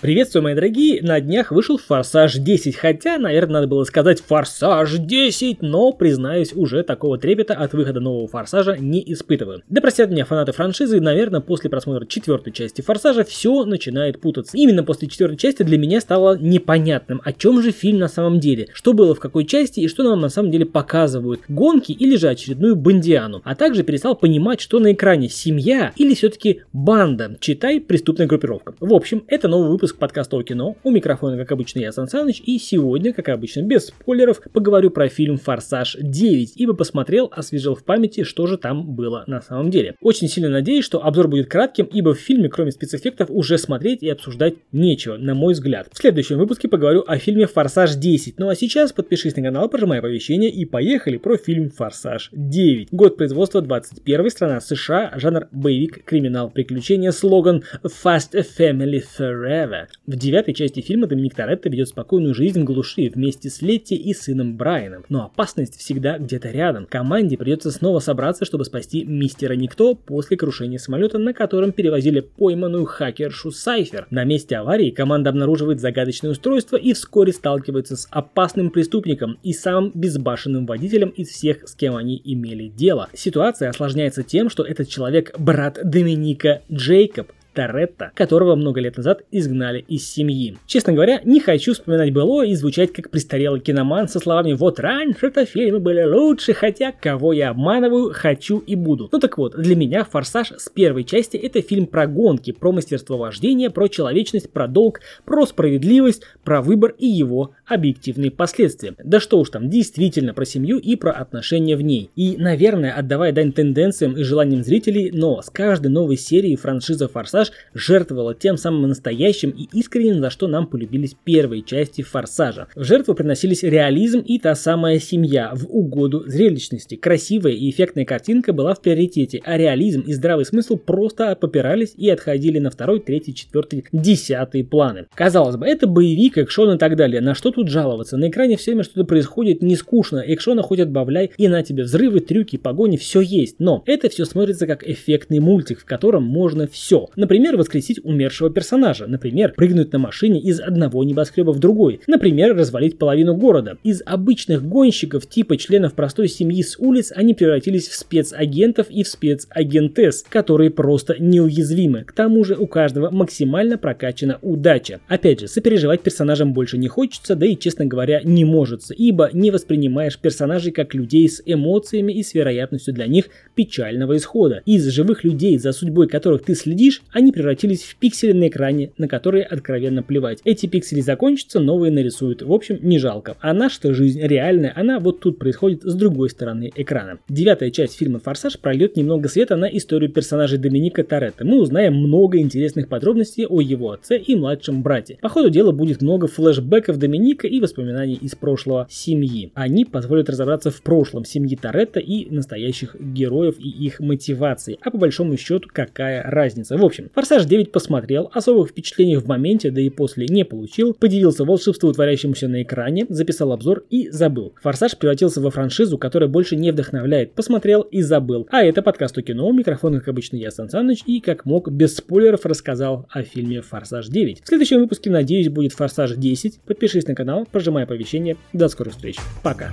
Приветствую, мои дорогие, на днях вышел Форсаж 10, хотя, наверное, надо было сказать Форсаж 10, но, признаюсь, уже такого трепета от выхода нового Форсажа не испытываю. Да простят меня фанаты франшизы, наверное, после просмотра четвертой части Форсажа все начинает путаться. Именно после четвертой части для меня стало непонятным, о чем же фильм на самом деле, что было в какой части и что нам на самом деле показывают, гонки или же очередную бандиану, а также перестал понимать, что на экране семья или все-таки банда, читай преступная группировка. В общем, это новый выпуск подкаста о кино. У микрофона, как обычно, я Сан Саныч, и сегодня, как обычно, без спойлеров, поговорю про фильм «Форсаж 9», ибо посмотрел, освежил в памяти, что же там было на самом деле. Очень сильно надеюсь, что обзор будет кратким, ибо в фильме, кроме спецэффектов, уже смотреть и обсуждать нечего, на мой взгляд. В следующем выпуске поговорю о фильме «Форсаж 10». Ну а сейчас подпишись на канал, прожимай оповещения и поехали про фильм «Форсаж 9». Год производства 21 страна США, жанр боевик, криминал, приключения, слоган «Fast Family Forever». В девятой части фильма Доминик Торетто ведет спокойную жизнь в глуши вместе с Летти и сыном Брайаном. Но опасность всегда где-то рядом. Команде придется снова собраться, чтобы спасти мистера Никто после крушения самолета, на котором перевозили пойманную хакершу Сайфер. На месте аварии команда обнаруживает загадочное устройство и вскоре сталкивается с опасным преступником и самым безбашенным водителем из всех, с кем они имели дело. Ситуация осложняется тем, что этот человек брат Доминика Джейкоб, Торетто, которого много лет назад изгнали из семьи. Честно говоря, не хочу вспоминать было и звучать как престарелый киноман со словами «Вот раньше-то фильмы были лучше, хотя кого я обманываю, хочу и буду». Ну так вот, для меня «Форсаж» с первой части это фильм про гонки, про мастерство вождения, про человечность, про долг, про справедливость, про выбор и его объективные последствия. Да что уж там, действительно про семью и про отношения в ней. И, наверное, отдавая дань тенденциям и желаниям зрителей, но с каждой новой серии франшиза «Форсаж» «Форсаж» жертвовала тем самым настоящим и искренним, за что нам полюбились первые части «Форсажа». В жертву приносились реализм и та самая семья в угоду зрелищности. Красивая и эффектная картинка была в приоритете, а реализм и здравый смысл просто попирались и отходили на второй, третий, четвертый, десятый планы. Казалось бы, это боевик, экшон и так далее. На что тут жаловаться? На экране все время что-то происходит не скучно, экшона хоть отбавляй, и на тебе взрывы, трюки, погони, все есть. Но это все смотрится как эффектный мультик, в котором можно все. Например, воскресить умершего персонажа. Например, прыгнуть на машине из одного небоскреба в другой. Например, развалить половину города. Из обычных гонщиков типа членов простой семьи с улиц они превратились в спецагентов и в спецагентес, которые просто неуязвимы. К тому же у каждого максимально прокачана удача. Опять же, сопереживать персонажам больше не хочется, да и, честно говоря, не может, ибо не воспринимаешь персонажей как людей с эмоциями и с вероятностью для них печального исхода. Из живых людей, за судьбой которых ты следишь, они превратились в пиксели на экране, на которые откровенно плевать. Эти пиксели закончатся, новые нарисуют. В общем, не жалко. А наша жизнь реальная, она вот тут происходит с другой стороны экрана. Девятая часть фильма «Форсаж» прольет немного света на историю персонажей Доминика Торетто. Мы узнаем много интересных подробностей о его отце и младшем брате. По ходу дела будет много флешбеков Доминика и воспоминаний из прошлого семьи. Они позволят разобраться в прошлом семьи Торетто и настоящих героев и их мотивации. А по большому счету, какая разница? В общем, Форсаж 9 посмотрел, особых впечатлений в моменте, да и после не получил, подивился волшебству, творящемуся на экране, записал обзор и забыл. Форсаж превратился во франшизу, которая больше не вдохновляет, посмотрел и забыл. А это подкаст о кино, микрофон, как обычно, я Сан Саныч, и как мог, без спойлеров рассказал о фильме Форсаж 9. В следующем выпуске, надеюсь, будет Форсаж 10. Подпишись на канал, прожимай оповещения. До скорых встреч. Пока.